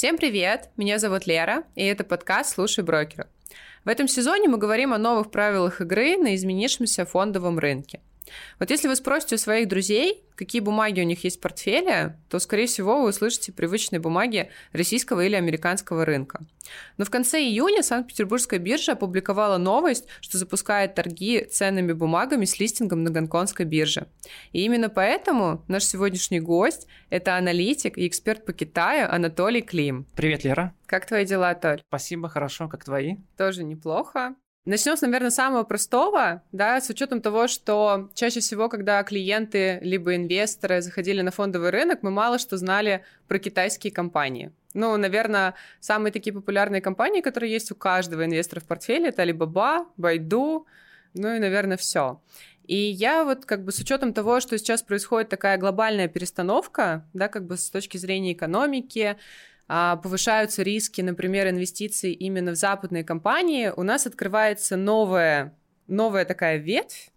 Всем привет! Меня зовут Лера, и это подкаст «Слушай брокера». В этом сезоне мы говорим о новых правилах игры на изменившемся фондовом рынке. Вот если вы спросите у своих друзей, какие бумаги у них есть в портфеле, то, скорее всего, вы услышите привычные бумаги российского или американского рынка. Но в конце июня Санкт-Петербургская биржа опубликовала новость, что запускает торги ценными бумагами с листингом на Гонконгской бирже. И именно поэтому наш сегодняшний гость – это аналитик и эксперт по Китаю Анатолий Клим. Привет, Лера. Как твои дела, Толь? Спасибо, хорошо. Как твои? Тоже неплохо. Начнем с, наверное, самого простого, да, с учетом того, что чаще всего, когда клиенты либо инвесторы заходили на фондовый рынок, мы мало что знали про китайские компании. Ну, наверное, самые такие популярные компании, которые есть у каждого инвестора в портфеле, это Alibaba, Baidu, ну и, наверное, все. И я вот как бы с учетом того, что сейчас происходит такая глобальная перестановка, да, как бы с точки зрения экономики, повышаются риски, например, инвестиций именно в западные компании, у нас открывается новая, новая такая ветвь,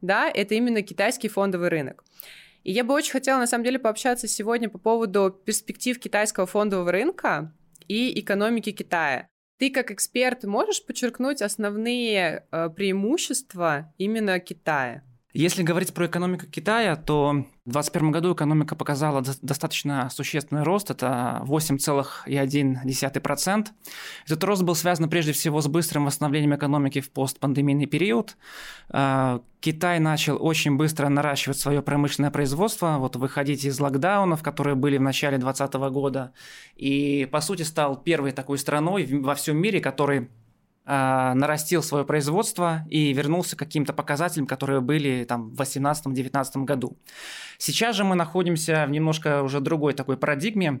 да, это именно китайский фондовый рынок. И я бы очень хотела, на самом деле, пообщаться сегодня по поводу перспектив китайского фондового рынка и экономики Китая. Ты как эксперт можешь подчеркнуть основные э, преимущества именно Китая? Если говорить про экономику Китая, то в 2021 году экономика показала достаточно существенный рост, это 8,1%. Этот рост был связан прежде всего с быстрым восстановлением экономики в постпандемийный период. А, Китай начал очень быстро наращивать свое промышленное производство, вот выходить из локдаунов, которые были в начале 2020 года, и по сути стал первой такой страной во всем мире, который нарастил свое производство и вернулся к каким-то показателям, которые были там в 2018-2019 году. Сейчас же мы находимся в немножко уже другой такой парадигме.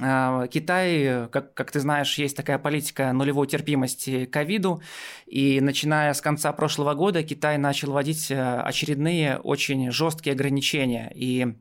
А, Китай, как, как ты знаешь, есть такая политика нулевой терпимости к ковиду, и начиная с конца прошлого года Китай начал вводить э, очередные очень жесткие ограничения. И а,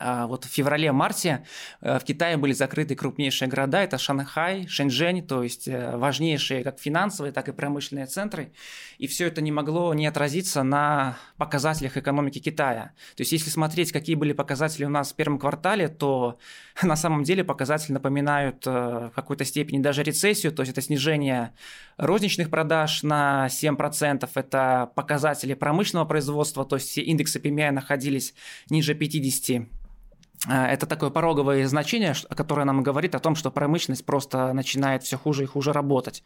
вот в феврале-марте э, в Китае были закрыты крупнейшие города, это Шанхай, Шэньчжэнь, то есть э, важнейшие как финансовые, так и промышленные центры, и все это не могло не отразиться на показателях экономики Китая. То есть если смотреть, какие были показатели у нас в первом квартале, то на самом деле показатели напоминают э, в какой-то степени даже рецессию, то есть это снижение розничных продаж на 7%, это показатели промышленного производства, то есть все индексы PMI находились ниже 50 Э, это такое пороговое значение, которое нам говорит о том, что промышленность просто начинает все хуже и хуже работать.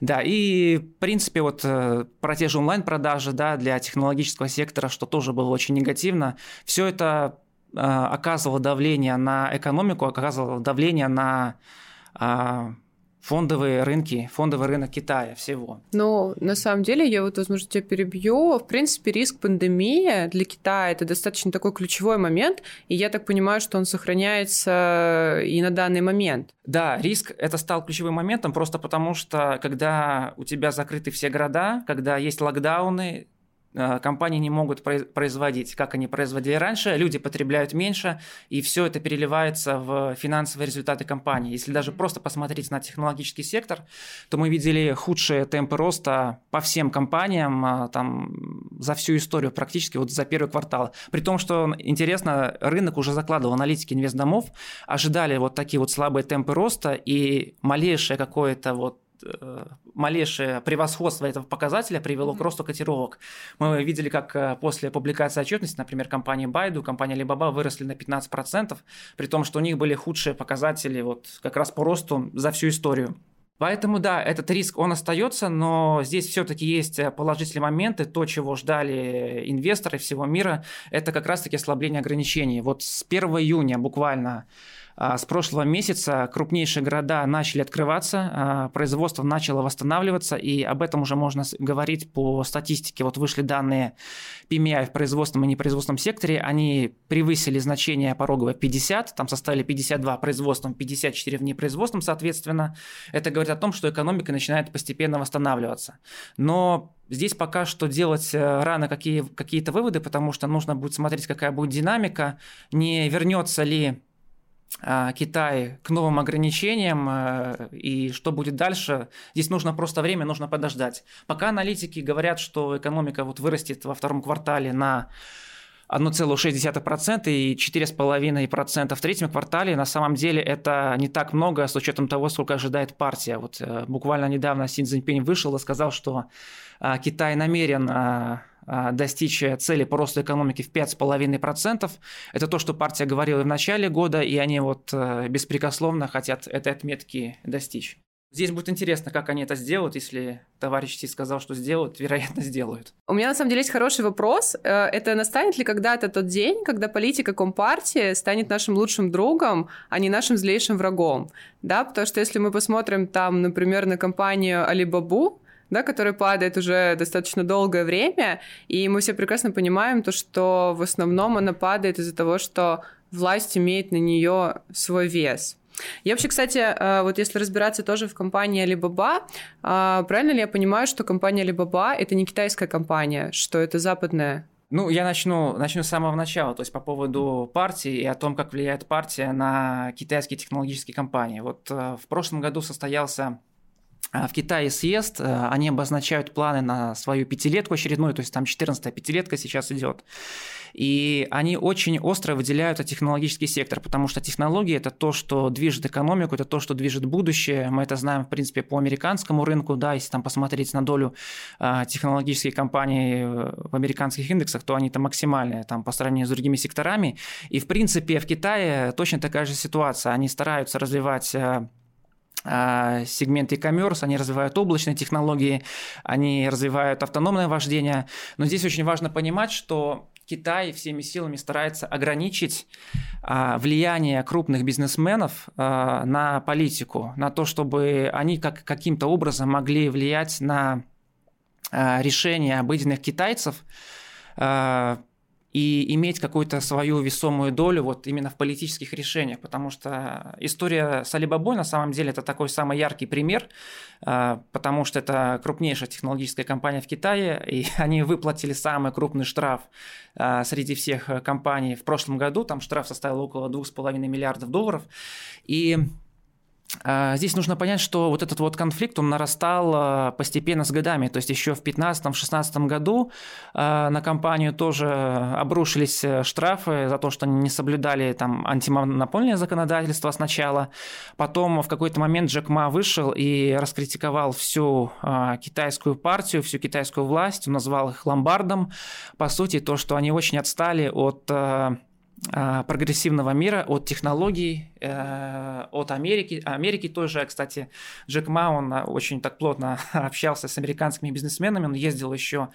Да, и в принципе вот э, про те же онлайн-продажи да, для технологического сектора, что тоже было очень негативно, все это э, оказывало давление на экономику, оказывало давление на а, фондовые рынки, фондовый рынок Китая всего. Ну, на самом деле, я вот, возможно, тебя перебью. В принципе, риск пандемии для Китая это достаточно такой ключевой момент, и я так понимаю, что он сохраняется и на данный момент. Да, риск это стал ключевым моментом просто потому, что когда у тебя закрыты все города, когда есть локдауны, компании не могут производить, как они производили раньше, люди потребляют меньше, и все это переливается в финансовые результаты компании. Если даже просто посмотреть на технологический сектор, то мы видели худшие темпы роста по всем компаниям э, там, за всю историю, практически вот за первый квартал. При том, что интересно, рынок уже закладывал аналитики инвестдомов, ожидали вот такие вот слабые темпы роста, и малейшее какое-то вот Э, малейшее превосходство этого показателя привело к росту котировок. Мы видели, как э, после публикации отчетности, например, компании Baidu, компания Alibaba выросли на 15%, при том, что у них были худшие показатели вот как раз по росту за всю историю. Поэтому да, этот риск, он остается, но здесь все-таки есть э, положительные моменты. То, чего ждали инвесторы всего мира, это как раз-таки ослабление ограничений. Вот с 1 июня буквально с прошлого месяца крупнейшие города начали открываться, а, производство начало восстанавливаться, и об этом уже можно говорить по статистике. Вот вышли данные PMI в производственном и непроизводственном секторе, они превысили значение пороговое 50, там составили 52 в производственном, 54 в непроизводственном, соответственно. Это говорит о том, что экономика начинает постепенно восстанавливаться. Но Здесь пока что делать э, рано какие, какие-то выводы, потому что нужно будет смотреть, какая будет динамика, не вернется ли а, Китай к новым ограничениям э, и что будет дальше, здесь нужно просто время, нужно подождать. Пока аналитики говорят, что экономика вот вырастет во втором квартале на 1,6% и 4,5% в третьем квартале. На самом деле это не так много с учетом того, сколько ожидает партия. Вот э, буквально недавно Син Цзиньпинь вышел и сказал, что э, Китай намерен достичь цели по росту экономики в 5,5%. Это то, что партия говорила в начале года, и они вот беспрекословно хотят этой отметки достичь. Здесь будет интересно, как они это сделают, если товарищ Си сказал, что сделают, вероятно, сделают. У меня на самом деле есть хороший вопрос. Э, это настанет ли когда-то тот день, когда политика Компартии станет нашим лучшим другом, а не нашим злейшим врагом? Да, потому что если мы посмотрим там, например, на компанию Alibaba, да, которая падает уже достаточно долгое время, и мы все прекрасно понимаем то, что в основном она падает из-за того, что власть имеет на нее свой вес. Я вообще, кстати, э, вот если разбираться тоже в компании Alibaba, э, правильно ли я понимаю, что компания Alibaba — это не китайская компания, что это западная? Ну, я начну, начну с самого начала, то есть по поводу партии и о том, как влияет партия на китайские технологические компании. Вот э, в прошлом году состоялся в Китае съезд, они обозначают планы на свою пятилетку очередную, то есть там 14-я пятилетка сейчас идет. И они очень остро выделяют технологический сектор, потому что технологии – это то, что движет экономику, это то, что движет будущее. Мы это знаем, в принципе, по американскому рынку, да, если там посмотреть на долю э, технологических компаний в американских индексах, то они там максимальные там, по сравнению с другими секторами. И, в принципе, в Китае точно такая же ситуация. Они стараются развивать э, сегмент e-commerce, они развивают облачные технологии, они развивают автономное вождение. Но здесь очень важно понимать, что Китай всеми силами старается ограничить а, влияние крупных бизнесменов а, на политику, на то, чтобы они как, каким-то образом могли влиять на а, решения обыденных китайцев. И иметь какую-то свою весомую долю вот именно в политических решениях, потому что история с Alibaba на самом деле это такой самый яркий пример, а, потому что это крупнейшая технологическая компания в Китае, и они выплатили самый крупный штраф а, среди всех компаний в прошлом году, там штраф составил около 2,5 миллиардов долларов, и здесь нужно понять, что вот этот вот конфликт, он нарастал а, постепенно с годами. То есть еще в 2015-2016 году а, на компанию тоже обрушились э, штрафы за то, что они не соблюдали там антимонопольное законодательство сначала. Потом в какой-то момент Джек Ма вышел и раскритиковал всю китайскую партию, всю китайскую власть, назвал их ломбардом. По сути, то, что они очень отстали от а, прогрессивного мира, от технологий, э, от Америки. Америки тоже, кстати, Джек Ма, он очень так плотно общался с американскими бизнесменами, он ездил еще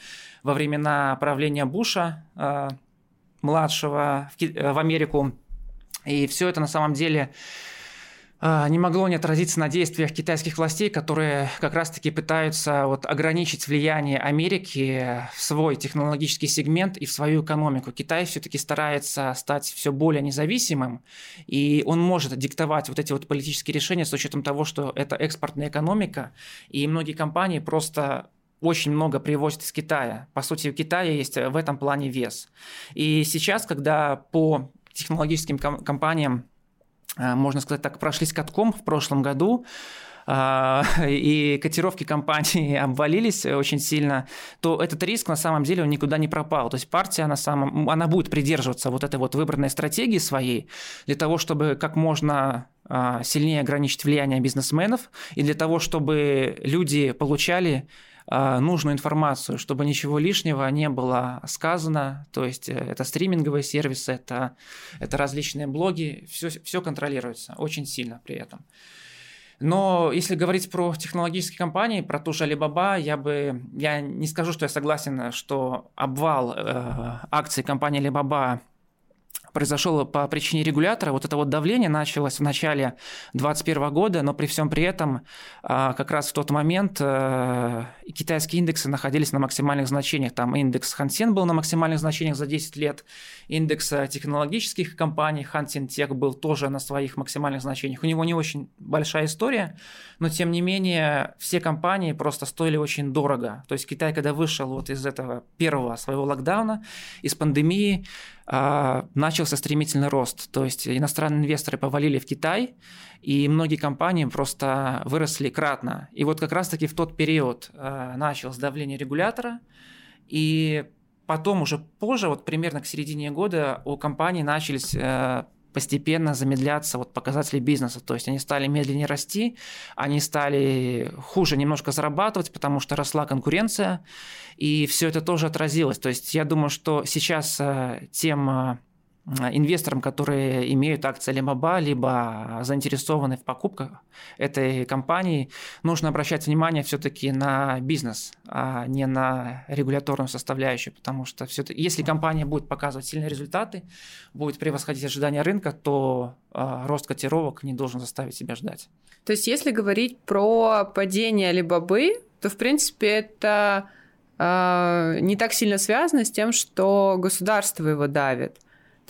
во времена правления Буша э, младшего в Америку, и все это на самом деле а, не могло не отразиться на действиях китайских властей, которые как раз-таки пытаются вот ограничить влияние Америки в свой технологический сегмент и в свою экономику. Китай все-таки старается стать все более независимым, и он может диктовать вот эти вот политические решения с учетом того, что это экспортная экономика, и многие компании просто очень много привозят из Китая. По сути, у Китая есть в этом плане вес. И сейчас, когда по технологическим компаниям можно сказать так, прошлись катком в прошлом году, э, и котировки компании обвалились очень сильно, то этот риск на самом деле он никуда не пропал. То есть партия на самом, она будет придерживаться вот этой вот выбранной стратегии своей для того, чтобы как можно э, сильнее ограничить влияние бизнесменов и для того, чтобы люди получали нужную информацию, чтобы ничего лишнего не было сказано. То есть э, это стриминговые сервисы, это, это различные блоги, все, все контролируется очень сильно при этом. Но если говорить про технологические компании, про ту же Alibaba, я бы, я не скажу, что я согласен, что обвал э, акций компании Alibaba произошел по причине регулятора. Вот это вот давление началось в начале 2021 года, но при всем при этом а, как раз в тот момент э, китайские индексы находились на максимальных значениях. Там индекс Хансен был на максимальных значениях за 10 лет, индекс э, технологических компаний Хансен Тех был тоже на своих максимальных значениях. У него не очень большая история, но тем не менее все компании просто стоили очень дорого. То есть Китай, когда вышел вот из этого первого своего локдауна, из пандемии, начался стремительный рост. То есть иностранные инвесторы повалили в Китай, и многие компании просто выросли кратно. И вот как раз-таки в тот период а, началось давление регулятора, и потом уже позже, вот примерно к середине года у компании начались э, постепенно замедляться вот показатели бизнеса. То есть они стали медленнее расти, они стали хуже немножко зарабатывать, потому что росла конкуренция, и все это тоже отразилось. То есть я думаю, что сейчас э, тем э, инвесторам, которые имеют акции Alibaba, либо заинтересованы в покупках этой компании, нужно обращать внимание все-таки на бизнес, а не на регуляторную составляющую, потому что все если компания будет показывать сильные результаты, будет превосходить ожидания рынка, то э, рост котировок не должен заставить себя ждать. То есть если говорить про падение Alibaba, то в принципе это э, не так сильно связано с тем, что государство его давит.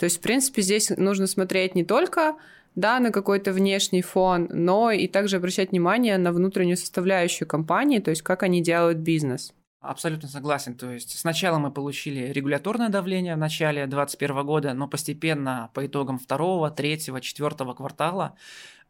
То есть, в принципе, здесь нужно смотреть не только да, на какой-то внешний фон, но и также обращать внимание на внутреннюю составляющую компании, то есть как они делают бизнес. Абсолютно согласен. То есть сначала мы получили регуляторное давление в начале 2021 года, но постепенно по итогам второго, третьего, четвертого квартала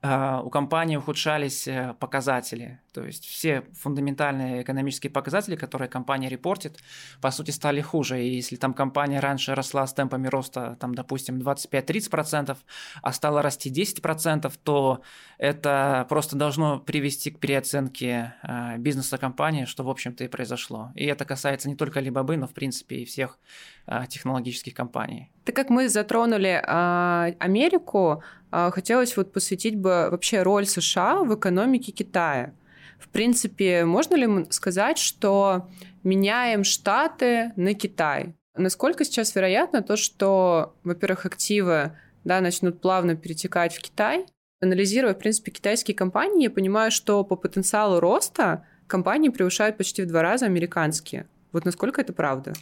у компании ухудшались э, показатели. То есть все фундаментальные экономические показатели, которые компания репортит, по сути стали хуже. И если там компания раньше росла с темпами роста, там, допустим, 25-30%, а стала расти 10%, то это просто должно привести к переоценке э, бизнеса компании, что, в общем-то, и произошло. И это касается не только Alibaba, но, в принципе, и всех э, технологических компаний. Так как мы затронули э, Америку, хотелось вот посвятить бы вообще роль США в экономике Китая. В принципе, можно ли сказать, что меняем Штаты на Китай? Насколько сейчас вероятно то, что, во-первых, активы да, начнут плавно перетекать в Китай? Анализируя, в принципе, китайские компании, я понимаю, что по потенциалу роста компании превышают почти в два раза американские. Вот насколько это правда?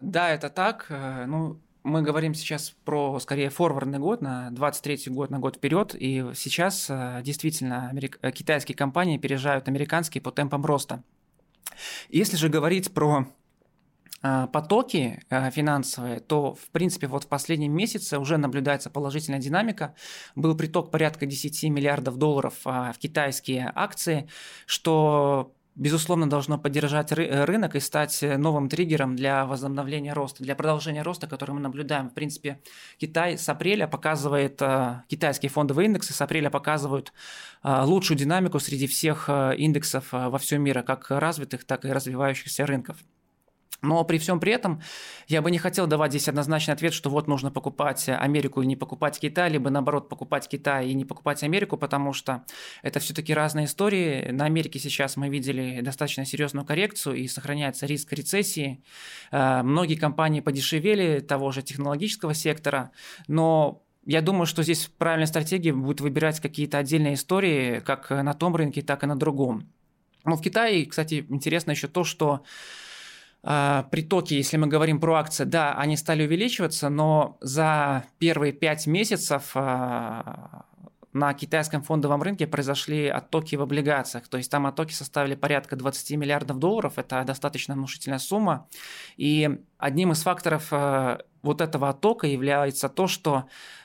Да, это так. Э, ну, мы говорим сейчас про, скорее, форвардный год, на 23 год, на год вперед, и сейчас э, действительно америк... Э, китайские компании опережают американские по темпам роста. Если же говорить про э, потоки финансовые, то, в принципе, вот в последнем месяце уже наблюдается положительная динамика. Был приток порядка 10 миллиардов долларов в китайские акции, что безусловно, должно поддержать ры- рынок и стать новым триггером для возобновления роста, для продолжения роста, который мы наблюдаем. В принципе, Китай с апреля показывает, э, китайские фондовые индексы с апреля показывают э, лучшую динамику среди всех э, индексов во всем мире, как развитых, так и развивающихся рынков. Но при всем при этом я бы не хотел давать здесь однозначный ответ, что вот нужно покупать Америку и не покупать Китай, либо наоборот покупать Китай и не покупать Америку, потому что это все-таки разные истории. На Америке сейчас мы видели достаточно серьезную коррекцию и сохраняется риск рецессии. Э, многие компании подешевели того же технологического сектора, но я думаю, что здесь правильная стратегия будет выбирать какие-то отдельные истории, как на том рынке, так и на другом. Но в Китае, кстати, интересно еще то, что притоки, если мы говорим про акции, да, они стали увеличиваться, но за первые пять месяцев а, на китайском фондовом рынке произошли оттоки в облигациях. То есть там оттоки составили порядка 20 миллиардов долларов. Это достаточно внушительная сумма. И одним из факторов а, вот этого оттока является то, что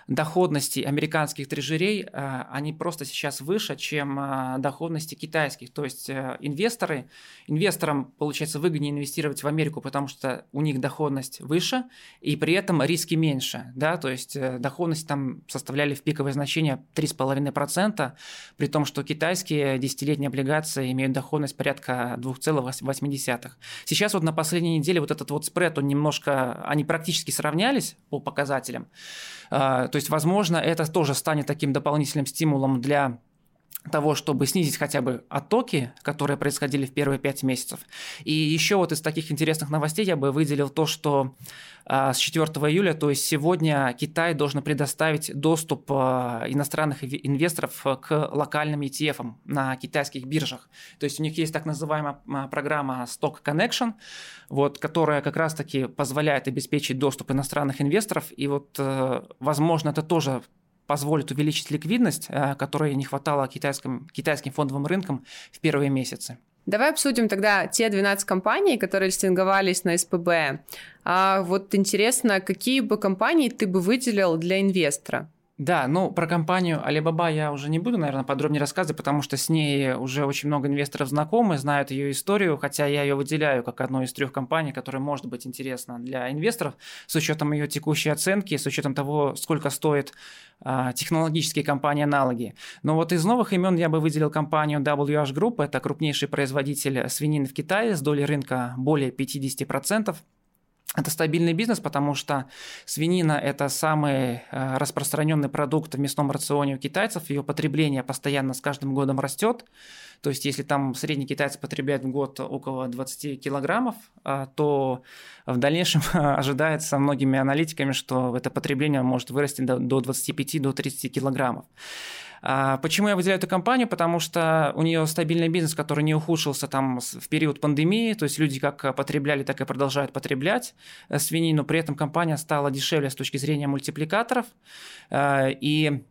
доходности американских трежерей, э, они просто сейчас выше, чем э, доходности китайских. То есть э, инвесторы, инвесторам, получается, выгоднее инвестировать в Америку, потому что у них доходность выше, и при этом риски меньше. Да? То есть доходность там составляли в пиковое значение 3,5%, при том, что китайские десятилетние облигации имеют доходность порядка 2,8. Сейчас вот на последней неделе вот этот вот спред, он немножко, они практически сравнялись по показателям. То есть, возможно, это тоже станет таким дополнительным стимулом для того, чтобы снизить хотя бы оттоки, которые происходили в первые пять месяцев. И еще вот из таких интересных новостей я бы выделил то, что а, с 4 июля, то есть сегодня Китай должен предоставить доступ а, иностранных инвесторов к локальным ETF на китайских биржах. То есть у них есть так называемая а, программа Stock Connection, вот, которая как раз-таки позволяет обеспечить доступ иностранных инвесторов. И вот, э, возможно, это тоже позволит увеличить ликвидность, э, которой не хватало китайским, китайским фондовым рынкам в первые месяцы. Давай обсудим тогда те 12 компаний, которые листинговались на СПБ. А вот интересно, какие бы компании ты бы выделил для инвестора? Да, ну про компанию Alibaba я уже не буду, наверное, подробнее рассказывать, потому что с ней уже очень много инвесторов знакомы, знают ее историю, хотя я ее выделяю как одну из трех компаний, которая может быть интересна для инвесторов с учетом ее текущей оценки, с учетом того, сколько стоит а, технологические компании-аналоги. Но вот из новых имен я бы выделил компанию WH Group, это крупнейший производитель свинины в Китае с долей рынка более 50%. Это стабильный бизнес, потому что свинина – это самый э, распространенный продукт в мясном рационе у китайцев. Ее потребление постоянно с каждым годом растет. То есть, если там средний китаец потребляет в год около 20 килограммов, э, то в дальнейшем ожидается многими аналитиками, что это потребление может вырасти до 25-30 килограммов. А, почему я выделяю эту компанию? Потому что у нее стабильный бизнес, который не ухудшился там в период пандемии, то есть люди как потребляли, так и продолжают потреблять э, свинину, при этом компания стала дешевле с точки зрения мультипликаторов, э, и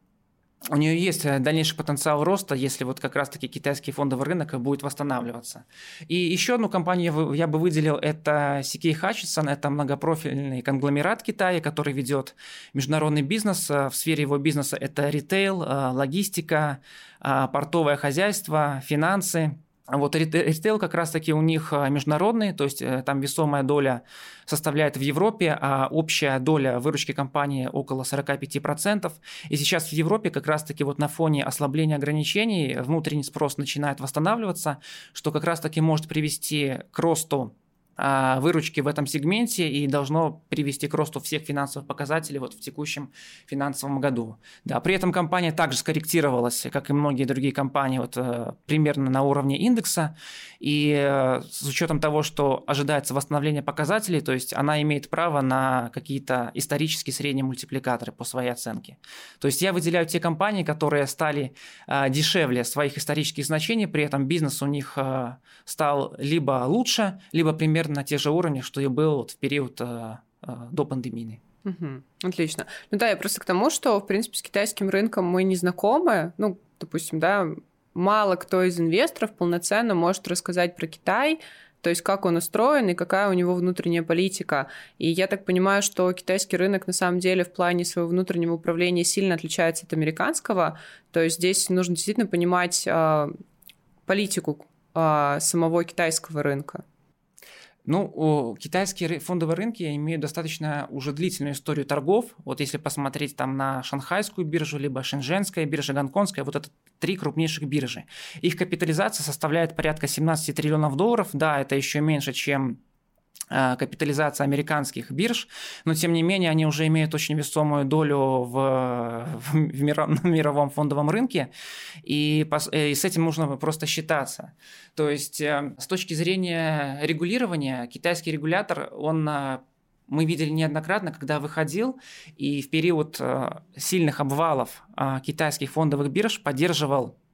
у нее есть э, дальнейший потенциал роста, если вот как раз-таки китайский фондовый рынок будет восстанавливаться. И еще одну компанию я бы выделил, это CK Hutchison, это многопрофильный конгломерат Китая, который ведет международный бизнес. Э, в сфере его бизнеса это ритейл, э, логистика, портовое хозяйство, финансы. Вот ритейл как раз-таки у них а, международный, то есть э, там весомая доля составляет в Европе, а общая доля выручки компании около 45%. И сейчас в Европе как раз-таки вот на фоне ослабления ограничений внутренний спрос начинает восстанавливаться, что как раз-таки может привести к росту выручки в этом сегменте и должно привести к росту всех финансовых показателей вот в текущем финансовом году. Да, при этом компания также скорректировалась, как и многие другие компании, вот, э, примерно на уровне индекса. И э, с учетом того, что ожидается восстановление показателей, то есть она имеет право на какие-то исторические средние мультипликаторы по своей оценке. То есть я выделяю те компании, которые стали э, дешевле своих исторических значений, при этом бизнес у них стал либо лучше, либо примерно примерно на тех же уровнях, что и был вот в период э, э, до пандемии. Угу, отлично. Ну да, я просто к тому, что, в принципе, с китайским рынком мы не знакомы. Ну, допустим, да, мало кто из инвесторов полноценно может рассказать про Китай, то есть как он устроен и какая у него внутренняя политика. И я так понимаю, что китайский рынок на самом деле в плане своего внутреннего управления сильно отличается от американского. То есть здесь нужно действительно понимать э, политику э, самого китайского рынка. Ну, китайские фондовые рынки имеют достаточно уже длительную историю торгов. Вот если посмотреть там на шанхайскую биржу, либо шэньчжэнская биржа, гонконгская, вот это три крупнейших биржи. Их капитализация составляет порядка 17 триллионов долларов. Да, это еще меньше, чем капитализация американских бирж, но тем не менее они уже имеют очень весомую долю в, в миров, на мировом фондовом рынке, и, э, и с этим нужно просто считаться. То есть э, с точки зрения регулирования, китайский регулятор, он мы видели неоднократно, когда выходил и в период сильных обвалов китайских фондовых бирж поддерживал Э,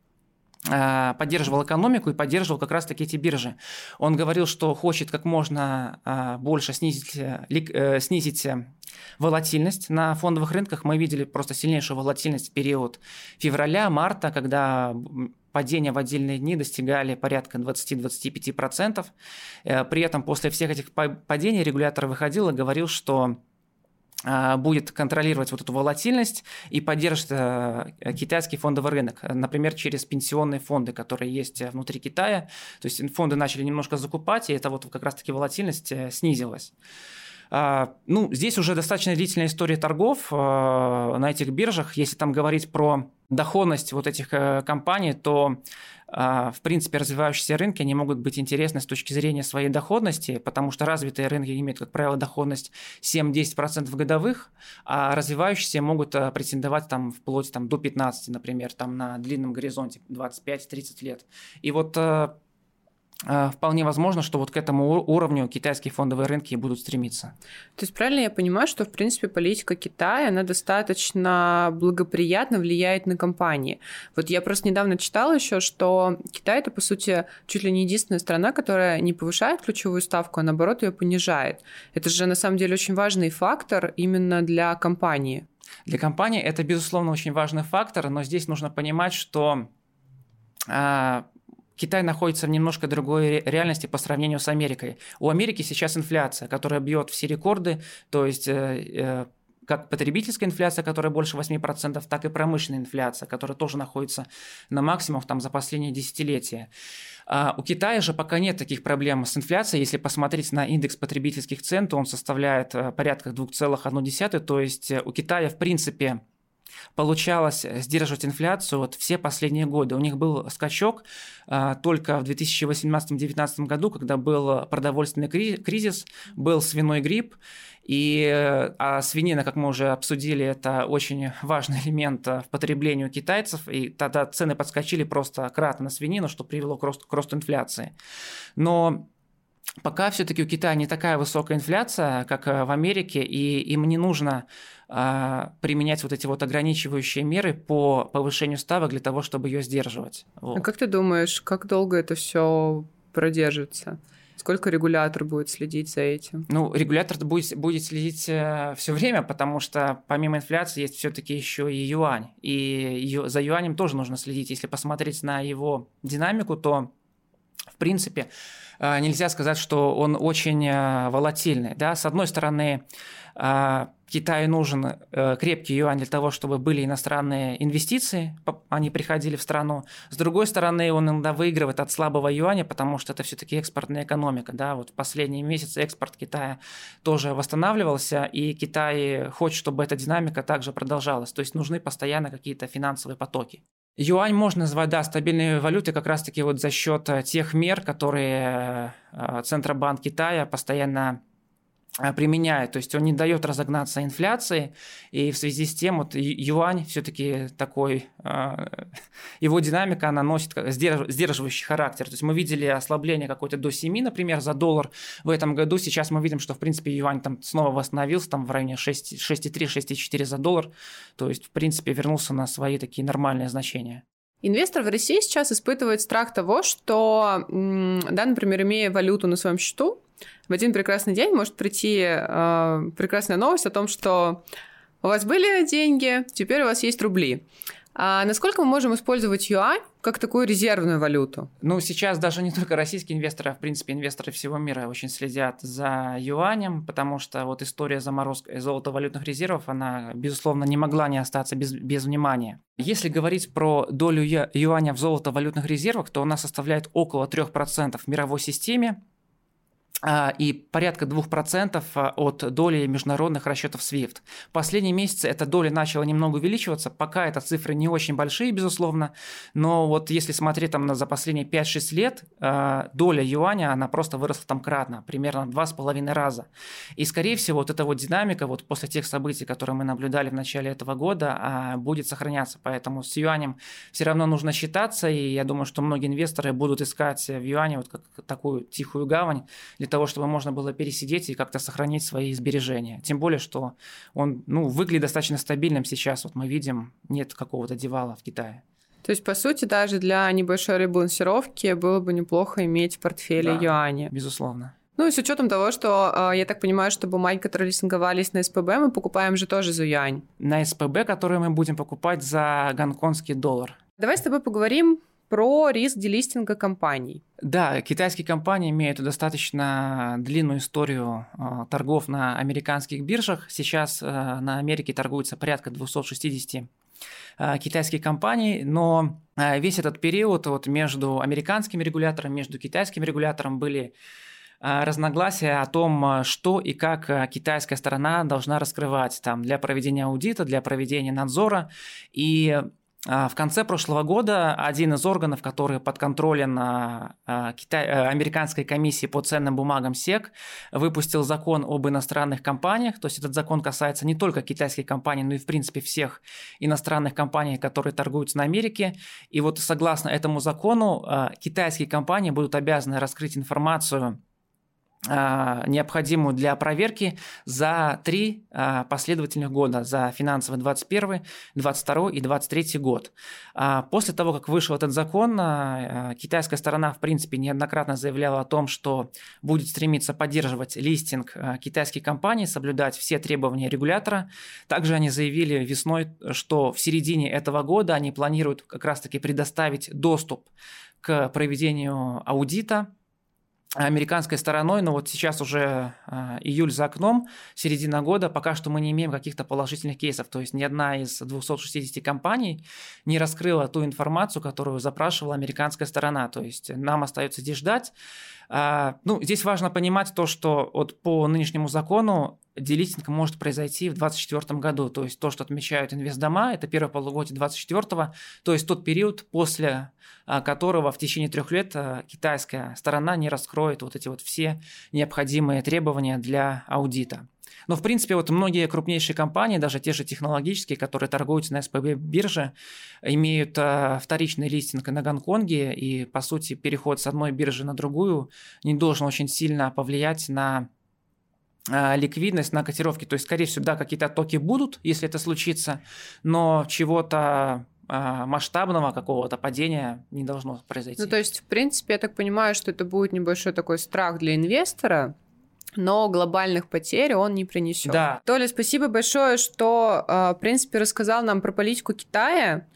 поддерживал экономику и поддерживал как раз-таки эти биржи. Он говорил, что хочет как можно э, больше снизить, э, снизить волатильность на фондовых рынках. Мы видели просто сильнейшую волатильность в период февраля-марта, когда падения в отдельные дни достигали порядка 20-25%. При этом после всех этих падений регулятор выходил и говорил, что будет контролировать вот эту волатильность и поддержит э, китайский фондовый рынок, например, через пенсионные фонды, которые есть внутри Китая. То есть фонды начали немножко закупать, и это вот как раз-таки волатильность э, снизилась. А, ну, здесь уже достаточно длительная история торгов э, на этих биржах. Если там говорить про доходность вот этих компаний, то а, в принципе, развивающиеся рынки, они могут быть интересны с точки зрения своей доходности, потому что развитые рынки имеют, как правило, доходность 7-10% годовых, а развивающиеся могут а, претендовать там вплоть там, до 15, например, там на длинном горизонте 25-30 лет. И вот а, а, вполне возможно, что вот к этому уровню китайские фондовые рынки будут стремиться. То есть правильно я понимаю, что в принципе политика Китая, она достаточно благоприятно влияет на компании. Вот я просто недавно читала еще, что Китай это по сути чуть ли не единственная страна, которая не повышает ключевую ставку, а наоборот ее понижает. Это же на самом деле очень важный фактор именно для компании. Для компании это безусловно очень важный фактор, но здесь нужно понимать, что а, Китай находится в немножко другой реальности по сравнению с Америкой. У Америки сейчас инфляция, которая бьет все рекорды, то есть э, э, как потребительская инфляция, которая больше 8%, так и промышленная инфляция, которая тоже находится на максимумах там, за последние десятилетия. А у Китая же пока нет таких проблем с инфляцией. Если посмотреть на индекс потребительских цен, то он составляет э, порядка 2,1, то есть у Китая в принципе получалось сдерживать инфляцию вот все последние годы. У них был скачок а, только в 2018-2019 году, когда был продовольственный кризис, был свиной грипп, и а свинина, как мы уже обсудили, это очень важный элемент в потреблении у китайцев, и тогда цены подскочили просто кратно на свинину, что привело к росту, к росту инфляции. Но пока все-таки у Китая не такая высокая инфляция, как в Америке, и им не нужно а, применять вот эти вот ограничивающие меры по повышению ставок для того, чтобы ее сдерживать. Вот. А как ты думаешь, как долго это все продержится? Сколько регулятор будет следить за этим? Ну, регулятор будет, будет следить э, все время, потому что помимо инфляции есть все-таки еще и юань. И за юанем тоже нужно следить. Если посмотреть на его динамику, то в принципе, э, нельзя сказать, что он очень э, волатильный. Да? С одной стороны, а, Китаю нужен э, крепкий юань для того, чтобы были иностранные инвестиции, они приходили в страну. С другой стороны, он иногда выигрывает от слабого юаня, потому что это все-таки экспортная экономика. Да? Вот в последние месяцы экспорт Китая тоже восстанавливался, и Китай хочет, чтобы эта динамика также продолжалась. То есть нужны постоянно какие-то финансовые потоки. Юань можно назвать, да, стабильной валютой как раз-таки вот за счет тех мер, которые э, Центробанк Китая постоянно Э, применяет, то есть он не дает разогнаться инфляции, и в связи с тем вот юань все-таки такой, э, его динамика, она носит сдерживающий характер, то есть мы видели ослабление какое-то до 7, например, за доллар в этом году, сейчас мы видим, что в принципе юань там снова восстановился, там в районе 6,3-6,4 за доллар, то есть в принципе вернулся на свои такие нормальные значения. Инвестор в России сейчас испытывает страх того, что, да, например, имея валюту на своем счету, в один прекрасный день может прийти э, прекрасная новость о том, что у вас были деньги, теперь у вас есть рубли. А насколько мы можем использовать юань как такую резервную валюту? Ну, сейчас даже не только российские инвесторы, а в принципе инвесторы всего мира очень следят за юанем, потому что вот история заморозки золотовалютных резервов, она, безусловно, не могла не остаться без, без внимания. Если говорить про долю юаня в золотовалютных резервах, то она составляет около 3% в мировой системе, и порядка 2% а, от доли международных расчетов SWIFT. Последние месяцы эта доля начала немного увеличиваться, пока это цифры не очень большие, безусловно, но вот если смотреть там на за последние 5-6 лет, а, доля юаня, она просто выросла там кратно, примерно в 2,5 раза. И, скорее всего, вот эта вот динамика вот после тех событий, которые мы наблюдали в начале этого года, будет сохраняться, поэтому с юанем все равно нужно считаться, и я думаю, что многие инвесторы будут искать в юане вот как такую тихую гавань для того, чтобы можно было пересидеть и как-то сохранить свои сбережения. Тем более, что он ну, выглядит достаточно стабильным сейчас. Вот мы видим, нет какого-то девала в Китае. То есть, по сути, даже для небольшой ребалансировки было бы неплохо иметь в портфеле да, юани. Безусловно. Ну и с учетом того, что а, я так понимаю, что бумаги, которые листинговались на СПБ, мы покупаем же тоже за юань. На СПБ, которые мы будем покупать за гонконгский доллар. Давай с тобой поговорим про риск делистинга компаний. Да, китайские компании имеют достаточно длинную историю э, торгов на американских биржах. Сейчас э, на Америке торгуется порядка 260 э, китайских компаний, но э, весь этот период вот между американским регулятором, между китайским регулятором были э, разногласия о том, что и как китайская сторона должна раскрывать там, для проведения аудита, для проведения надзора. И в конце прошлого года один из органов, который подконтролен а, Китай, э, американской комиссии по ценным бумагам СЕК, выпустил закон об иностранных компаниях. То есть этот закон касается не только китайских компаний, но и в принципе всех иностранных компаний, которые торгуются на Америке. И вот согласно этому закону а, китайские компании будут обязаны раскрыть информацию а, необходимую для проверки за три а, последовательных года, за финансовый 21, 22 и 23 год. А, после того, как вышел этот закон, китайская сторона, в принципе, неоднократно заявляла о том, что будет стремиться поддерживать листинг китайских компаний, соблюдать все требования регулятора. Также они заявили весной, что в середине этого года они планируют как раз-таки предоставить доступ к проведению аудита американской стороной, но вот сейчас уже э, июль за окном, середина года, пока что мы не имеем каких-то положительных кейсов. То есть ни одна из 260 компаний не раскрыла ту информацию, которую запрашивала американская сторона. То есть нам остается здесь ждать. А, ну, здесь важно понимать то, что вот по нынешнему закону делистинг может произойти в 2024 году. То есть то, что отмечают инвестдома, это первое полугодие 2024, то есть тот период, после а, которого в течение трех лет а, китайская сторона не раскроет вот эти вот все необходимые требования для аудита. Но, в принципе, вот многие крупнейшие компании, даже те же технологические, которые торгуются на СПБ бирже, имеют э, вторичный листинг на Гонконге, и, по сути, переход с одной биржи на другую не должен очень сильно повлиять на а, ликвидность на котировки. То есть, скорее всего, да, какие-то токи будут, если это случится, но чего-то а, масштабного какого-то падения не должно произойти. Ну, то есть, в принципе, я так понимаю, что это будет небольшой такой страх для инвестора, но глобальных потерь он не принесет. Да. Толя, спасибо большое, что, а, в принципе, рассказал нам про политику Китая.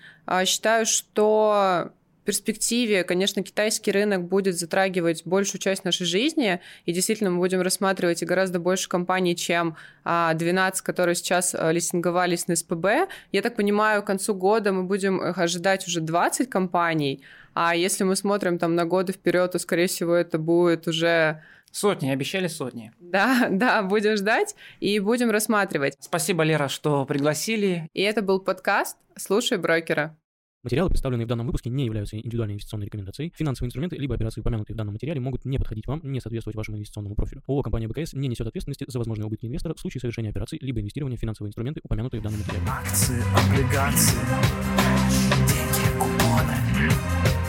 Считаю, что перспективе, конечно, китайский рынок будет затрагивать большую часть нашей жизни, и действительно мы будем рассматривать и гораздо больше компаний, чем 12, а, которые сейчас а, листинговались на СПБ. Я так понимаю, к концу года мы будем ожидать уже 20 компаний, а если мы смотрим там на годы вперед, то, скорее всего, это будет уже Сотни, обещали сотни. Да, да, будем ждать и будем рассматривать. Спасибо, Лера, что пригласили. И это был подкаст «Слушай брокера». Материалы, представленные в данном выпуске, не являются индивидуальной инвестиционной рекомендацией. Финансовые инструменты либо операции, упомянутые в данном материале, могут не подходить вам, не соответствовать вашему инвестиционному профилю. ООО «Компания БКС» не несет ответственности за возможные убытки инвестора в случае совершения операций либо инвестирования в финансовые инструменты, упомянутые в данном материале. Акции, облигации, деньги, купоны.